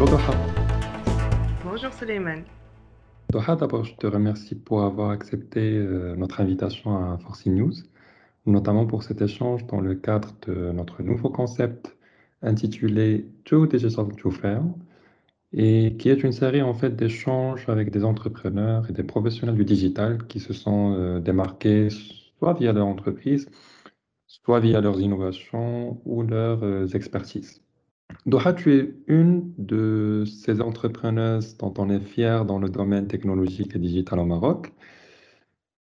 Bonjour Doha. Bonjour Suleiman. Doha, d'abord, je te remercie pour avoir accepté euh, notre invitation à Forcing News, notamment pour cet échange dans le cadre de notre nouveau concept intitulé Joe Digital to Fair, et qui est une série en fait d'échanges avec des entrepreneurs et des professionnels du digital qui se sont euh, démarqués soit via leur entreprise, soit via leurs innovations ou leurs euh, expertises. Doha, tu es une de ces entrepreneuses dont on est fier dans le domaine technologique et digital au Maroc.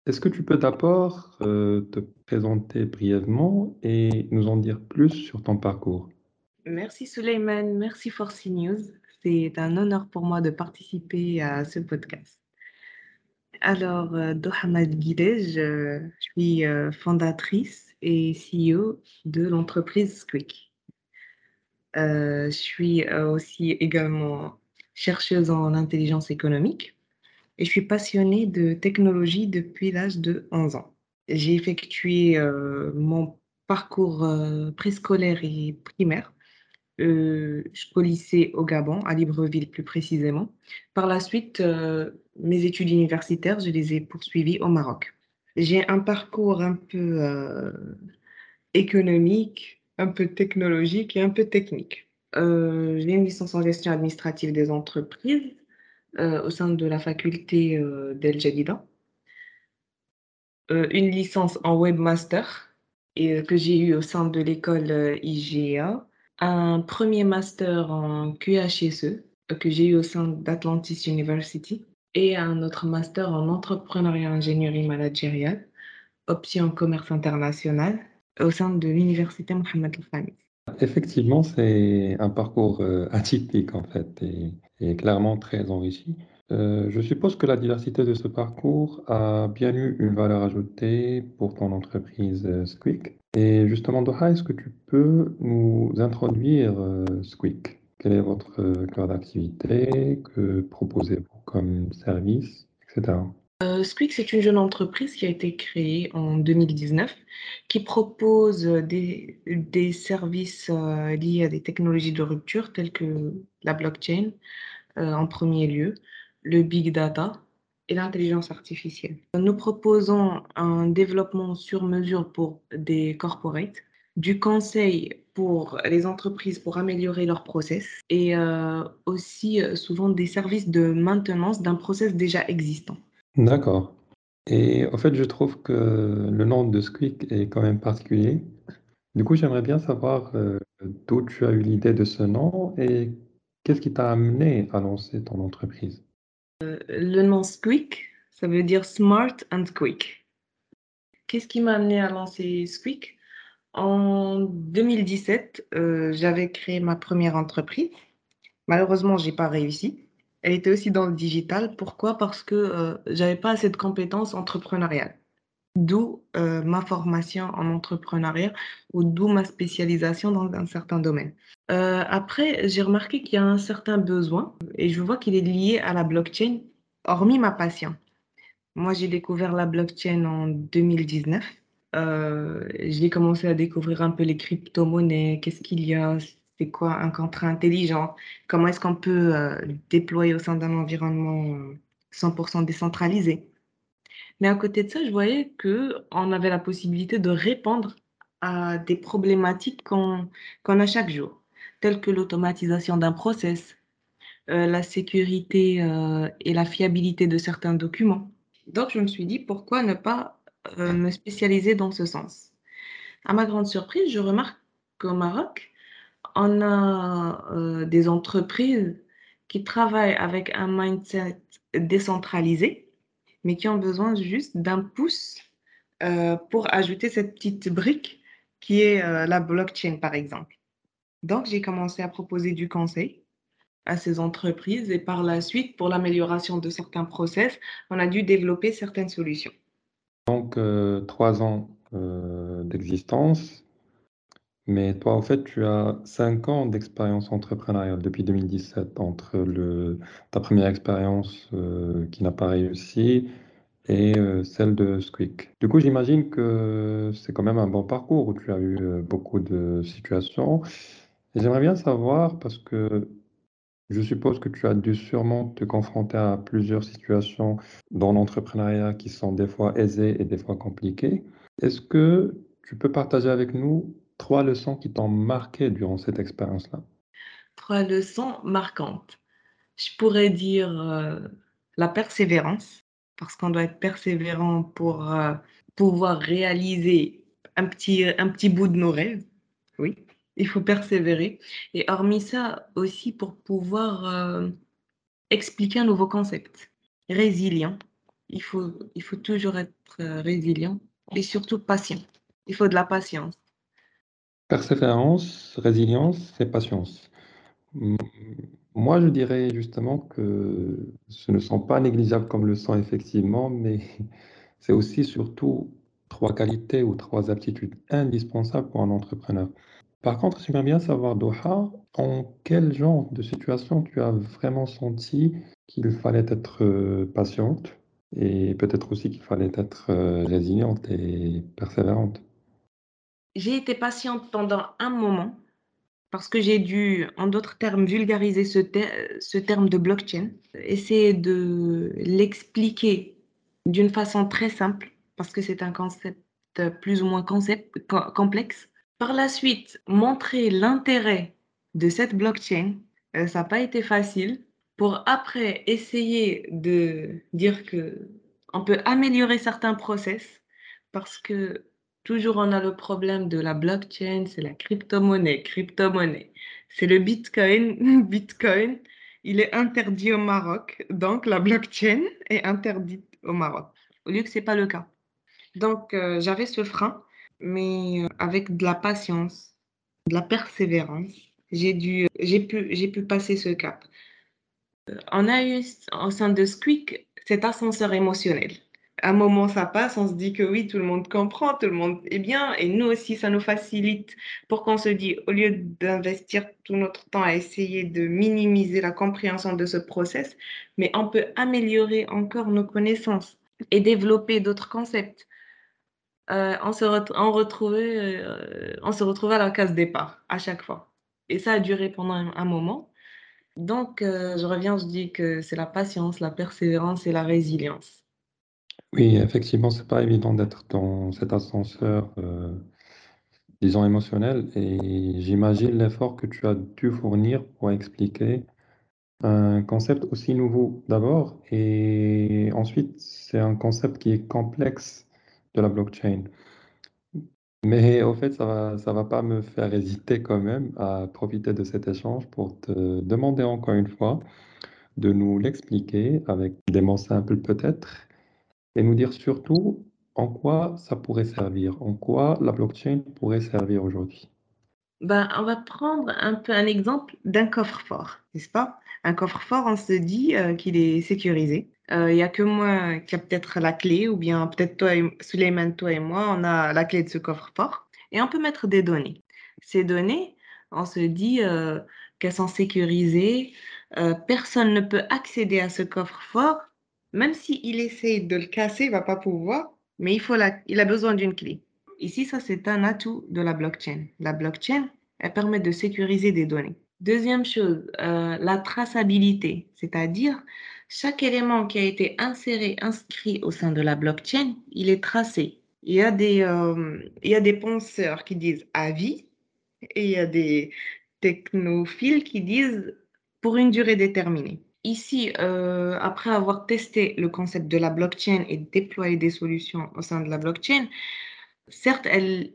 Est-ce que tu peux d'abord euh, te présenter brièvement et nous en dire plus sur ton parcours? Merci Suleiman, merci for News. C'est un honneur pour moi de participer à ce podcast. Alors, euh, Dohamad Guidej, je, je suis euh, fondatrice et CEO de l'entreprise Squeak. Euh, je suis euh, aussi également chercheuse en intelligence économique et je suis passionnée de technologie depuis l'âge de 11 ans. J'ai effectué euh, mon parcours préscolaire et primaire euh, jusqu'au lycée au Gabon, à Libreville plus précisément. Par la suite, mes études universitaires, je les ai poursuivies au Maroc. J'ai un parcours un peu économique, un peu technologique et un peu technique. Euh, j'ai une licence en gestion administrative des entreprises euh, au sein de la faculté euh, d'El Jadida, une licence en webmaster que j'ai eu au sein de l'école IGA, un premier master en QHSE que j'ai eu au sein d'Atlantis University. Et un autre master en entrepreneuriat ingénierie managériale, option commerce international au sein de l'université Mohamed El-Khamis. Effectivement, c'est un parcours euh, atypique en fait et, clairement très enrichi. Euh, je suppose que la diversité de ce parcours a bien eu une valeur ajoutée pour ton entreprise euh, Squeak. Et justement, Doha, est-ce que tu peux nous introduire Squeak? Quel est votre cœur d'activité? Que proposez-vous comme service, etc. Euh, Squeak, c'est une jeune entreprise qui a été créée en 2019 qui propose des, services euh, liés à des technologies de rupture telles que la blockchain euh, en premier lieu, le big data et l'intelligence artificielle. Nous proposons un développement sur mesure pour des corporates, du conseil pour les entreprises pour améliorer leurs process et euh, aussi souvent des services de maintenance d'un process déjà existant. D'accord. Et en fait, je trouve que le nom de Squeak est quand même particulier. Du coup, j'aimerais bien savoir euh, d'où tu as eu l'idée de ce nom et qu'est-ce qui t'a amené à lancer ton entreprise? Le nom Squeak, ça veut dire Smart and Quick. Qu'est-ce qui m'a amené à lancer Squeak? En 2017, euh, j'avais créé ma première entreprise. Malheureusement, j'ai pas réussi. Elle était aussi dans le digital. Pourquoi? Parce que euh, j'avais pas assez de compétences entrepreneuriales. D'où euh, ma formation en entrepreneuriat ou d'où ma spécialisation dans un certain domaine. Euh, après, j'ai remarqué qu'il y a un certain besoin et je vois qu'il est lié à la blockchain, hormis ma passion. Moi, j'ai découvert la blockchain en 2019. Euh, j'ai commencé à découvrir un peu les crypto-monnaies, qu'est-ce qu'il y a, c'est quoi un contrat intelligent, comment est-ce qu'on peut euh, déployer au sein d'un environnement euh, 100% décentralisé? Mais à côté de ça, je voyais qu'on avait la possibilité de répondre à des problématiques qu'on a chaque jour, telles que l'automatisation d'un process, euh, la sécurité euh, et la fiabilité de certains documents. Donc, je me suis dit, pourquoi ne pas euh, me spécialiser dans ce sens? À ma grande surprise, je remarque qu'au Maroc, on a euh, des entreprises qui travaillent avec un mindset décentralisé, mais qui ont besoin juste d'un pouce euh, pour ajouter cette petite brique qui est euh, la blockchain, par exemple. Donc, j'ai commencé à proposer du conseil à ces entreprises et par la suite, pour l'amélioration de certains process, on a dû développer certaines solutions. Donc, trois ans d'existence, mais toi, en fait, tu as cinq ans d'expérience entrepreneuriale depuis 2017 entre ta première expérience euh, qui n'a pas réussi et euh, celle de Squeak. Du coup, j'imagine que c'est quand même un bon parcours où tu as eu euh, beaucoup de situations. J'aimerais bien savoir, parce que Je suppose que tu as dû sûrement te confronter à plusieurs situations dans l'entrepreneuriat qui sont des fois aisées et des fois compliquées. Est-ce que tu peux partager avec nous trois leçons qui t'ont marqué durant cette expérience-là? Trois leçons marquantes. Je pourrais dire euh, la persévérance, parce qu'on doit être persévérant pour euh, pouvoir réaliser un petit, un petit bout de nos rêves. Oui, il faut persévérer. Et hormis ça, aussi pour pouvoir euh, expliquer un nouveau concept. Résilient. Il faut, il faut toujours être résilient et surtout patient. Il faut de la patience. Persévérance, résilience et patience. Moi, je dirais justement que ce ne sont pas négligeables comme le sont effectivement, mais c'est aussi surtout trois qualités ou trois aptitudes indispensables pour un entrepreneur. Par contre, j'aimerais bien savoir, Doha, en quel genre de situation tu as vraiment senti qu'il fallait être euh, patiente et peut-être aussi qu'il fallait être euh, résiliente et persévérante? J'ai été patiente pendant un moment parce que j'ai dû, en d'autres termes, vulgariser ce, terme de blockchain, essayer de l'expliquer d'une façon très simple parce que c'est un concept plus ou moins complexe par la suite, montrer l'intérêt de cette blockchain, euh, ça n'a pas été facile. Pour après essayer de dire que on peut améliorer certains process parce que toujours on a le problème de la blockchain, c'est la crypto-monnaie, crypto-monnaie. C'est le Bitcoin, Bitcoin, il est interdit au Maroc, donc la blockchain est interdite au Maroc. Au lieu que c'est pas le cas. Donc euh, j'avais ce frein mais euh, avec de la patience, de la persévérance, j'ai j'ai pu, pu passer ce cap. Euh, on a eu au sein de Squeak cet ascenseur émotionnel. Un moment, ça passe, on se dit que oui, tout le monde comprend, tout le monde est bien, et nous aussi, ça nous facilite pour qu'on se dit, au lieu d'investir tout notre temps à essayer de minimiser la compréhension de ce process, mais on peut améliorer encore nos connaissances et développer d'autres concepts. Euh, on, se on, retrouvait, euh, se retrouvait à la case départ à chaque fois. Et ça a duré pendant un, moment. Donc, euh, je reviens, je dis que c'est la patience, la persévérance et la résilience. Oui, effectivement, c'est pas évident d'être dans cet ascenseur, disons, émotionnel. Et j'imagine l'effort que tu as dû fournir pour expliquer un concept aussi nouveau d'abord. Et ensuite, c'est un concept qui est complexe de la blockchain. Mais au fait, ça va, ça va pas me faire hésiter quand même à profiter de cet échange pour te demander encore une fois de nous l'expliquer avec des mots simples peut-être et nous dire surtout en quoi ça pourrait servir, en quoi la blockchain pourrait servir aujourd'hui. Ben, on va prendre un peu un exemple d'un coffre-fort, n'est-ce pas? Un coffre-fort, on se dit euh, qu'il est sécurisé. Euh, il n'y a que moi qui a peut-être la clé, ou bien peut-être toi, et, toi et moi, on a la clé de ce coffre-fort. Et on peut mettre des données. Ces données, on se dit euh, qu'elles sont sécurisées. personne ne peut accéder à ce coffre-fort, même s'il essaye de le casser, il ne va pas pouvoir, mais il, faut a besoin d'une clé. Ici, ça, c'est un atout de la blockchain. La blockchain, elle permet de sécuriser des données. Deuxième chose, euh, la traçabilité, c'est-à-dire chaque élément qui a été inséré, inscrit au sein de la blockchain, il est tracé. Il y a des, euh, il y a des penseurs qui disent à vie et il y a des technophiles qui disent pour une durée déterminée. Ici, euh, après avoir testé le concept de la blockchain et déployé des solutions au sein de la blockchain, Certes,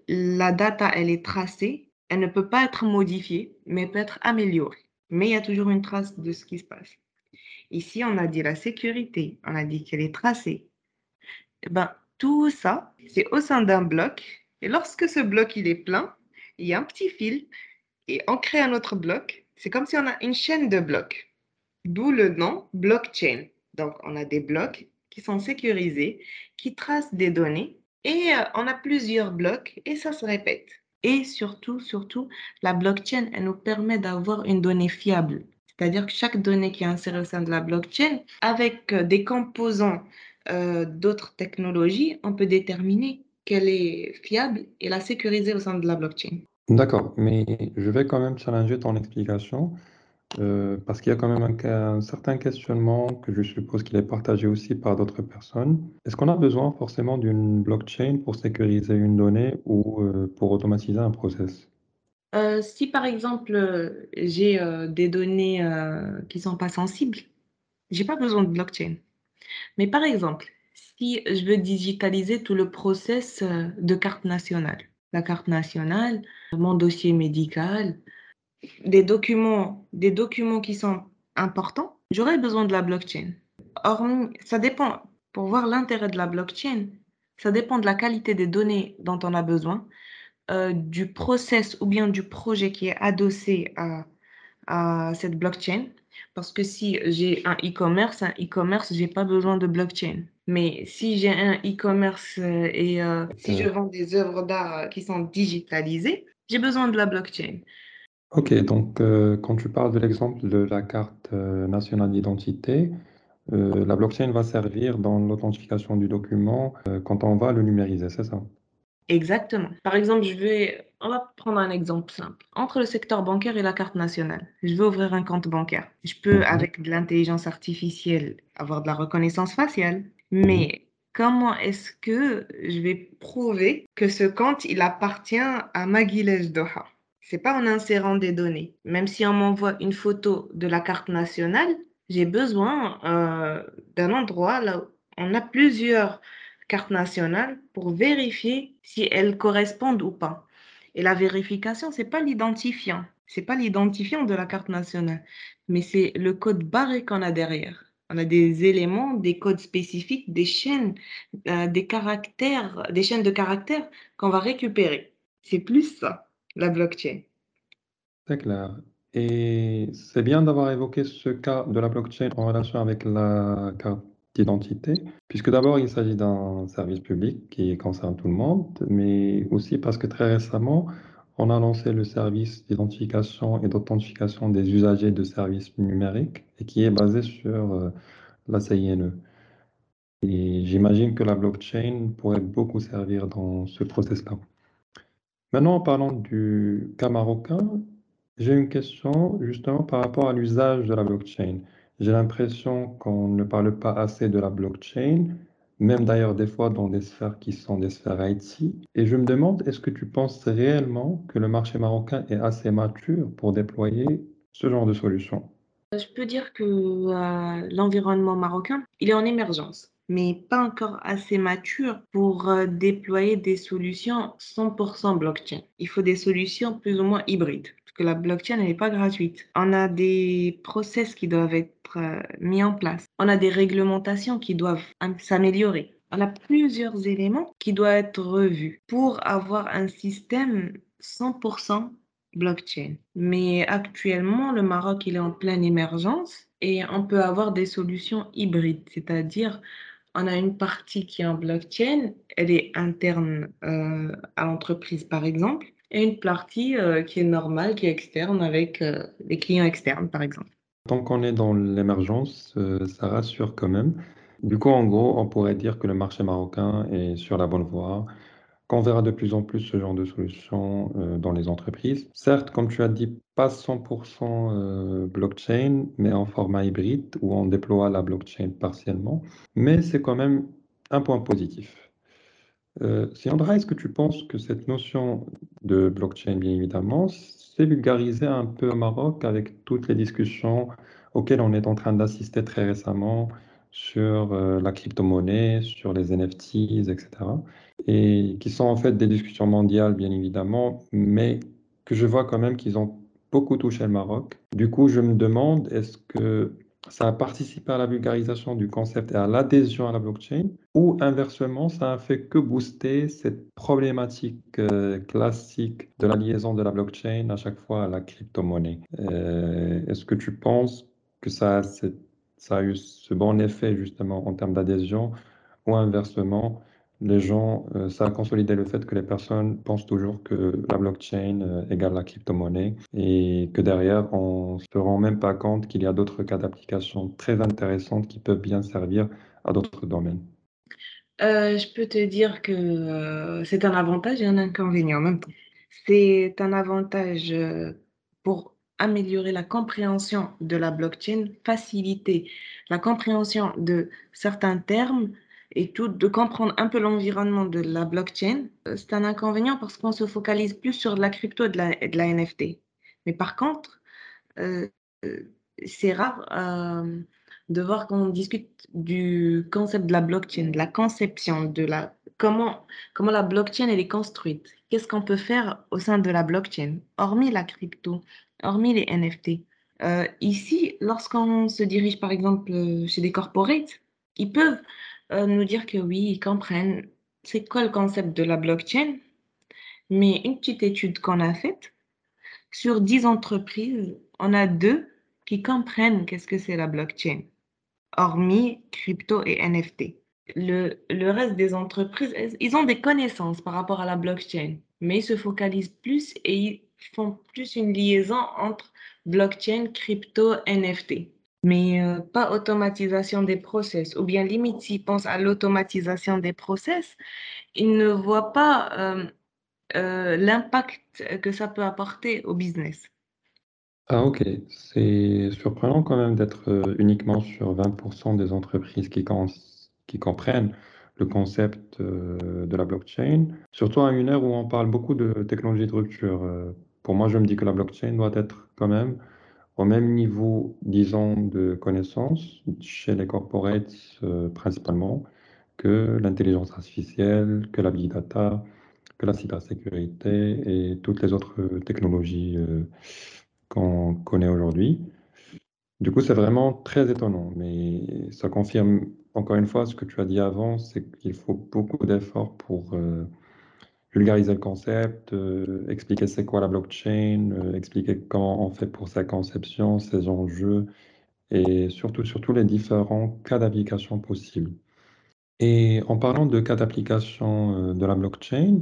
la data, elle est tracée, elle ne peut pas être modifiée, mais peut être améliorée. Mais il y a toujours une trace de ce qui se passe. Ici, on a dit la sécurité, on a dit qu'elle est tracée. Eh ben, tout ça, c'est au sein d'un bloc. Et lorsque ce bloc, il est plein, il y a un petit fil et on crée un autre bloc. C'est comme si on a une chaîne de blocs. D'où le nom blockchain. Donc, on a des blocs qui sont sécurisés, qui tracent des données et euh, on a plusieurs blocs et ça se répète. Et surtout, surtout, la blockchain, elle nous permet d'avoir une donnée fiable. C'est-à-dire que chaque donnée qui est insérée au sein de la blockchain, avec euh, des composants euh, d'autres technologies, on peut déterminer qu'elle est fiable et la sécuriser au sein de la blockchain. D'accord, mais je vais quand même challenger ton explication Euh, parce qu'il y a quand même un, certain questionnement que je suppose qu'il est partagé aussi par d'autres personnes. Est-ce qu'on a besoin forcément d'une blockchain pour sécuriser une donnée ou euh, pour automatiser un process? Euh, si par exemple j'ai des données qui sont pas sensibles, j'ai pas besoin de blockchain. Mais par exemple, si je veux digitaliser tout le process de carte nationale, la carte nationale, mon dossier médical, des documents, des documents qui sont importants, j'aurais besoin de la blockchain. Hormis, ça dépend, pour voir l'intérêt de la blockchain, ça dépend de la qualité des données dont on a besoin, euh, du process ou bien du projet qui est adossé à, à cette blockchain. Parce que si j'ai un e-commerce, un e-commerce, j'ai pas besoin de blockchain. Mais si j'ai un e-commerce euh, et euh, si je vends des œuvres d'art qui sont digitalisées, j'ai besoin de la blockchain. Ok, donc euh, quand tu parles de l'exemple de la carte euh, nationale d'identité, euh, la blockchain va servir dans l'authentification du document quand on va le numériser, c'est ça? Exactement. Par exemple, je vais, on va prendre un exemple simple. Entre le secteur bancaire et la carte nationale, je veux ouvrir un compte bancaire. Je peux, Mhm, avec de l'intelligence artificielle, avoir de la reconnaissance faciale. mhm. Mais comment est-ce que je vais prouver que ce compte, il appartient à Maguilej Doha? C'est pas en insérant des données. Même si on m'envoie une photo de la carte nationale, j'ai besoin euh, d'un endroit où on a plusieurs carte nationale pour vérifier si elles correspondent ou pas. Et la vérification, c'est pas l'identifiant. C'est pas l'identifiant de la carte nationale, mais c'est le code barré qu'on a derrière. On a des éléments, des codes spécifiques, des chaînes, euh, des caractères, des chaînes de caractères qu'on va récupérer. C'est plus ça, la blockchain. C'est clair. Et c'est bien d'avoir évoqué ce cas de la blockchain en relation avec la carte d'identité, puisque d'abord il s'agit d'un service public qui concerne tout le monde, mais aussi parce que très récemment, on a lancé le service d'identification et d'authentification des usagers de services numériques et qui est basé sur euh, la CINE. Et j'imagine que la blockchain pourrait beaucoup servir dans ce process-là. Maintenant, en parlant du cas marocain, j'ai une question justement par rapport à l'usage de la blockchain. J'ai l'impression qu'on ne parle pas assez de la blockchain, même d'ailleurs des fois dans des sphères qui sont des sphères IT. Et je me demande, est-ce que tu penses réellement que le marché marocain est assez mature pour déployer ce genre de solution? Je peux dire que euh, l'environnement marocain, il est en émergence, mais pas encore assez mature pour euh, déployer des solutions 100% blockchain. Il faut des solutions plus ou moins hybrides, parce que la blockchain, n'est pas gratuite. On a des process qui doivent être euh, mis en place. On a des réglementations qui doivent am- s'améliorer. On a plusieurs éléments qui doivent être revus pour avoir un système 100% blockchain. Mais actuellement, le Maroc, il est en pleine émergence et on peut avoir des solutions hybrides, c'est-à-dire on a une partie qui est en blockchain, elle est interne euh, à l'entreprise par exemple, et une partie euh, qui est normale, qui est externe avec euh, les clients externes par exemple. Tant qu'on est dans l'émergence, euh, ça rassure quand même. Du coup, en gros, on pourrait dire que le marché marocain est sur la bonne voie. Qu'on verra de plus en plus ce genre de solutions euh, dans les entreprises. Certes, comme tu as dit, pas 100% euh, blockchain, mais en format hybride où on déploie la blockchain partiellement. Mais c'est quand même un point positif. Euh, Siandra, est-ce que tu penses que cette notion de blockchain, bien évidemment, s'est vulgarisée un peu au Maroc avec toutes les discussions auxquelles on est en train d'assister très récemment sur euh, la crypto-monnaie, sur les NFTs, etc. Et qui sont en fait des discussions mondiales, bien évidemment, mais que je vois quand même qu'ils ont beaucoup touché le Maroc. Du coup, je me demande, est-ce que ça a participé à la vulgarisation du concept et à l'adhésion à la blockchain, ou inversement, ça a fait que booster cette problématique euh, classique de la liaison de la blockchain à chaque fois à la crypto-monnaie? Euh, est-ce que tu penses que ça a, cette- ça a eu ce bon effet justement en termes d'adhésion, ou inversement, les gens, euh, ça a consolidé le fait que les personnes pensent toujours que la blockchain euh, égale la crypto-monnaie et que derrière, on se rend même pas compte qu'il y a d'autres cas d'application très intéressantes qui peuvent bien servir à d'autres domaines. Euh, je peux te dire que c'est un avantage et un inconvénient en même temps. C'est un avantage pour améliorer la compréhension de la blockchain, faciliter la compréhension de certains termes et tout, de comprendre un peu l'environnement de la blockchain. Euh, c'est un inconvénient parce qu'on se focalise plus sur la crypto et de la, de la NFT. Mais par contre, euh, euh, c'est rare de voir qu'on discute du concept de la blockchain, de la conception, de la comment, comment la blockchain elle est construite. Qu'est-ce qu'on peut faire au sein de la blockchain, hormis la crypto, hormis les NFT. Ici, lorsqu'on se dirige par exemple chez des corporates, ils peuvent euh, nous dire que oui, ils comprennent c'est quoi le concept de la blockchain, mais une petite étude qu'on a faite, sur 10 entreprises, on a deux qui comprennent qu'est-ce que c'est la blockchain, hormis crypto et NFT. Le, le, reste des entreprises, ils ont des connaissances par rapport à la blockchain, mais ils se focalisent plus et ils font plus une liaison entre blockchain, crypto, NFT. Mais euh, pas automatisation des process. Ou bien limite, s'ils pensent à l'automatisation des process, ils ne voient pas euh, euh, l'impact que ça peut apporter au business. Ah ok, c'est surprenant quand même d'être uniquement sur 20% des entreprises qui, qui comprennent le concept de la blockchain, surtout à une heure où on parle beaucoup de technologie de rupture. Pour moi, je me dis que la blockchain doit être quand même au même niveau, disons, de connaissances chez les corporates euh, principalement que l'intelligence artificielle, que la big data, que la cybersécurité et toutes les autres technologies euh, qu'on connaît aujourd'hui. Du coup, c'est vraiment très étonnant, mais ça confirme encore une fois ce que tu as dit avant, c'est qu'il faut beaucoup d'efforts pour euh, vulgariser le concept, euh, expliquer c'est quoi la blockchain, euh, expliquer comment on fait pour sa conception, ses enjeux et surtout, surtout les différents cas d'application possibles. Et en parlant de cas d'application euh, de la blockchain,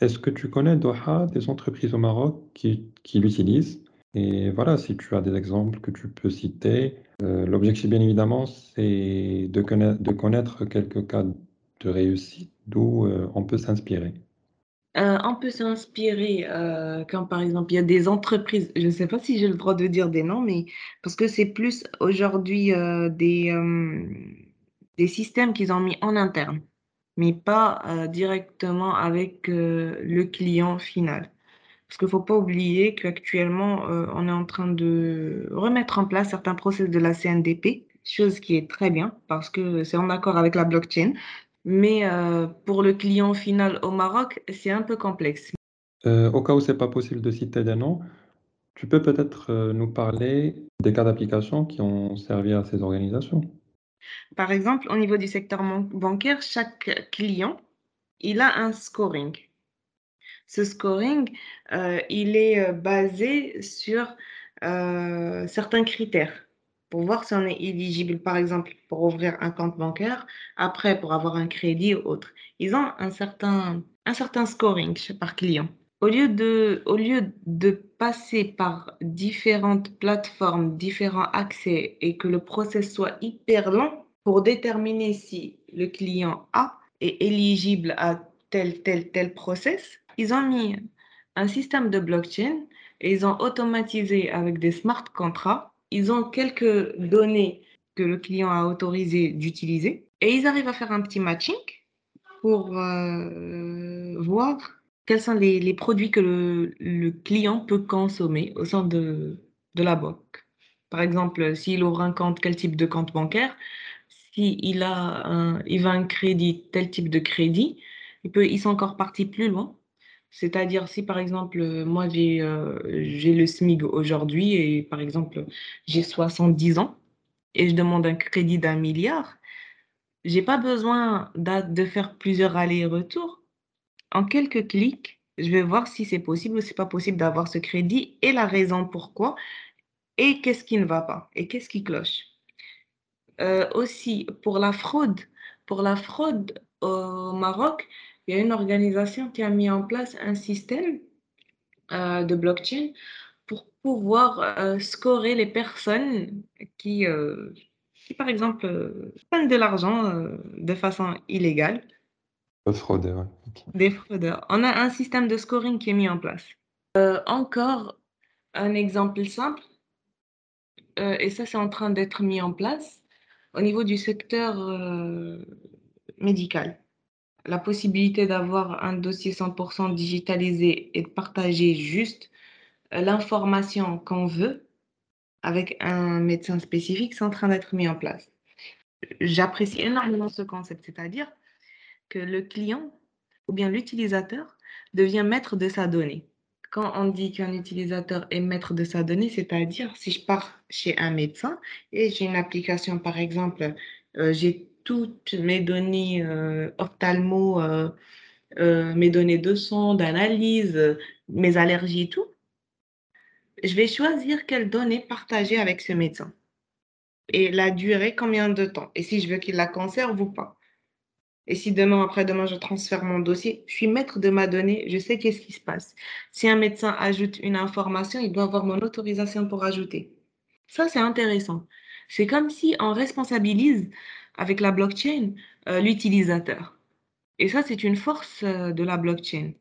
est-ce que tu connais Doha, des entreprises au Maroc qui, qui l'utilisent? Et voilà, si tu as des exemples que tu peux citer. L'objectif, bien évidemment, c'est de connaître, de connaître quelques cas de réussite d'où on peut s'inspirer. Euh, on peut s'inspirer euh, quand, par exemple, il y a des entreprises, je ne sais pas si j'ai le droit de dire des noms, mais parce que c'est plus aujourd'hui euh, des, des systèmes qu'ils ont mis en interne, mais pas directement avec le client final. Parce qu'il ne faut pas oublier qu'actuellement, on est en train de remettre en place certains process de la CNDP, chose qui est très bien parce que c'est en accord avec la blockchain. Mais euh, pour le client final au Maroc, c'est un peu complexe. Euh, au cas où ce n'est pas possible de citer des noms, tu peux peut-être euh, nous parler des cas d'application qui ont servi à ces organisations. Par exemple, au niveau du secteur bancaire, chaque client, il a un scoring. Ce scoring, il est basé sur certains critères pour voir si on est éligible, par exemple, pour ouvrir un compte bancaire, après pour avoir un crédit ou autre. Ils ont un certain, un certain scoring par client. Au lieu, de, au lieu de passer par différentes plateformes, différents accès et que le process soit hyper long pour déterminer si le client A est éligible à tel, tel, tel process, ils ont mis un système de blockchain et ils ont automatisé avec des smart contracts ils ont quelques données que le client a autorisé d'utiliser et ils arrivent à faire un petit matching pour euh, voir quels sont les, produits que le, client peut consommer au sein de, la banque. Par exemple, s'il ouvre un compte, quel type de compte bancaire? S'il a un, il va un crédit, tel type de crédit, il peut, ils sont encore partis plus loin c'est-à-dire, si par exemple, moi j'ai euh, le SMIG aujourd'hui et par exemple, j'ai 70 ans et je demande un crédit d'un milliard, j'ai pas besoin de faire plusieurs allers-retours. En quelques clics, je vais voir si c'est possible ou c'est pas possible d'avoir ce crédit et la raison pourquoi et qu'est-ce qui ne va pas et qu'est-ce qui cloche. Euh, aussi, pour la fraude, pour la fraude au Maroc, il y a une organisation qui a mis en place un système euh, de blockchain pour pouvoir euh, scorer les personnes qui, euh, qui par exemple, prennent de l'argent de façon illégale. Des fraudeurs. Des fraudeurs. On a un système de scoring qui est mis en place. encore, Un exemple simple, et ça c'est en train d'être mis en place au niveau du secteur médical. La possibilité d'avoir un dossier 100% digitalisé et de partager juste euh, l'information qu'on veut avec un médecin spécifique, c'est en train d'être mis en place. J'apprécie énormément ce concept, c'est-à-dire que le client ou bien l'utilisateur devient maître de sa donnée. Quand on dit qu'un utilisateur est maître de sa donnée, c'est-à-dire si je pars chez un médecin et j'ai une application, par exemple, euh, j'ai toutes mes données euh, ophtalmo, euh, euh, mes données de son, d'analyse, mes allergies et tout, je vais choisir quelles données partager avec ce médecin. Et la durée, combien de temps? Et si je veux qu'il la conserve ou pas. Et si demain, après-demain, je transfère mon dossier, je suis maître de ma donnée, je sais qu'est-ce qui se passe. Si un médecin ajoute une information, il doit avoir mon autorisation pour ajouter. Ça, c'est intéressant. C'est comme si on responsabilise avec la blockchain euh, l'utilisateur. Et ça, c'est une force euh, de la blockchain.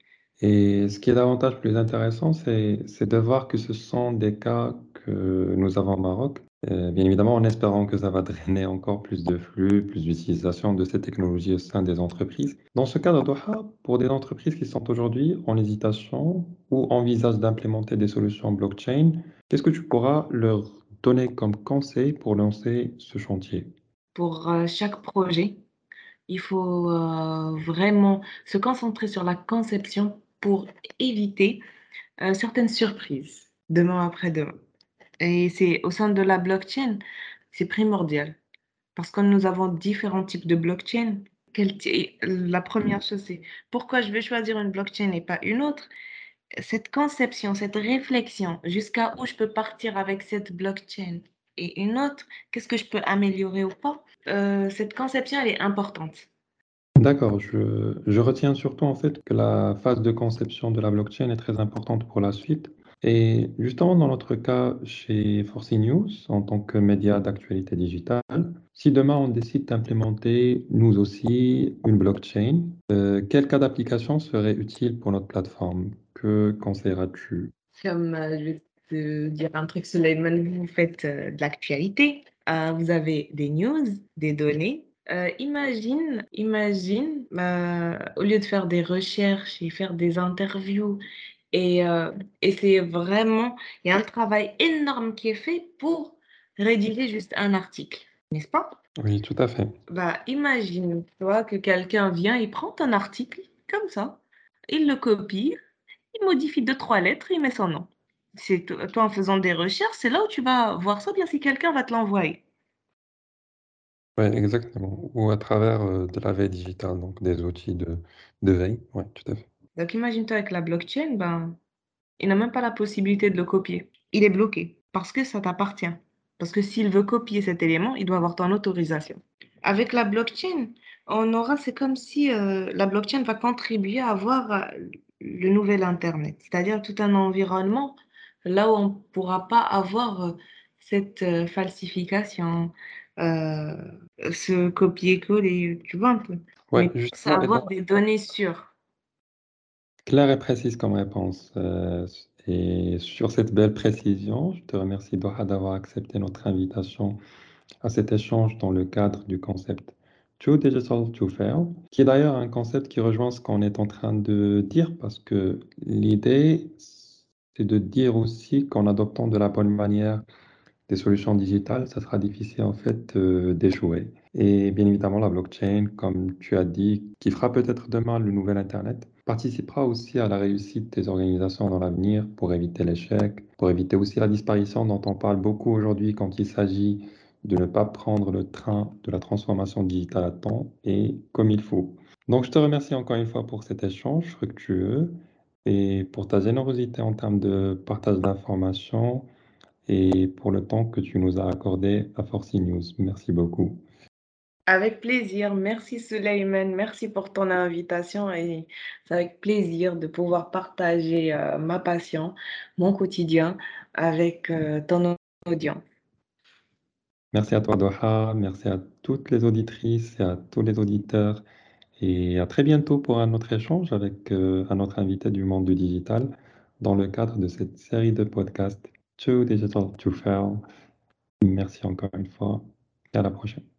Et ce qui est davantage plus intéressant, c'est de voir que ce sont des cas que nous avons au Maroc, bien évidemment en espérant que ça va drainer encore plus de flux, plus d'utilisation de ces technologies au sein des entreprises. Dans ce cas de Doha, pour des entreprises qui sont aujourd'hui en hésitation ou envisagent d'implémenter des solutions blockchain, qu'est-ce que tu pourras leur donner comme conseil pour lancer ce chantier? Pour euh, chaque projet, il faut euh, vraiment se concentrer sur la conception pour éviter euh, certaines surprises demain après-demain. Et c'est au sein de la blockchain, c'est primordial parce que nous avons différents types de blockchain. La première chose, c'est pourquoi je vais choisir une blockchain et pas une autre? Cette conception, cette réflexion, jusqu'à où je peux partir avec cette blockchain? Et une autre, qu'est-ce que je peux améliorer ou pas, euh, cette conception, elle est importante. D'accord, je, je retiens surtout en fait que la phase de conception de la blockchain est très importante pour la suite. Et justement, dans notre cas chez Forcy News, en tant que média d'actualité digitale, si demain on décide d'implémenter nous aussi une blockchain, euh, quel cas d'application serait utile pour notre plateforme? Que conseilleras-tu? Comme euh, je te dire un truc, Suleiman, vous faites euh, de l'actualité, euh, vous avez des news, des données. Euh, imagine, imagine, euh, au lieu de faire des recherches et faire des interviews, et, et c'est vraiment, il y a un travail énorme qui est fait pour rédiger juste un article, n'est-ce pas? Oui, tout à fait. Bah, imagine, toi, que quelqu'un vient, il prend un article comme ça, il le copie, il modifie deux, trois lettres, il met son nom. C'est to- toi, en faisant des recherches, c'est là où tu vas voir ça, bien si quelqu'un va te l'envoyer. Oui, exactement. Ou à travers euh, de la veille digitale, donc des outils de, de veille. Oui, tout à fait. Donc, imagine-toi avec la blockchain, ben, il n'a même pas la possibilité de le copier. Il est bloqué parce que ça t'appartient. Parce que s'il veut copier cet élément, il doit avoir ton autorisation. Avec la blockchain, on aura, c'est comme si euh, la blockchain va contribuer à avoir euh, le nouvel Internet, c'est-à-dire tout un environnement là où on ne pourra pas avoir euh, cette euh, falsification, euh, ce copier-coller, tu vois un peu. Ouais, avoir des données sûres. claire et précise comme réponse. euh, et sur cette belle précision, je te remercie, Doha, d'avoir accepté notre invitation à cet échange dans le cadre du concept Too Digital to Fail, qui est d'ailleurs un concept qui rejoint ce qu'on est en train de dire, parce que l'idée, c'est de dire aussi qu'en adoptant de la bonne manière des solutions digitales, ça sera difficile en fait euh, d'échouer. Et bien évidemment, la blockchain, comme tu as dit, qui fera peut-être demain le nouvel Internet, participera aussi à la réussite des organisations dans l'avenir pour éviter l'échec, pour éviter aussi la disparition dont on parle beaucoup aujourd'hui quand il s'agit de ne pas prendre le train de la transformation digitale à temps et comme il faut. Donc, je te remercie encore une fois pour cet échange fructueux et pour ta générosité en termes de partage d'informations et pour le temps que tu nous as accordé à Forcy News. Merci beaucoup. Avec plaisir. Merci Suleiman. Merci pour ton invitation et c'est avec plaisir de pouvoir partager euh, ma passion, mon quotidien avec euh, ton audience. Merci à toi, Doha. Merci à toutes les auditrices et à tous les auditeurs. Et à très bientôt pour un autre échange avec euh, un autre invité du monde du digital. dans le cadre de cette série de podcasts Too Digital to Fail. Merci encore une fois et à la prochaine.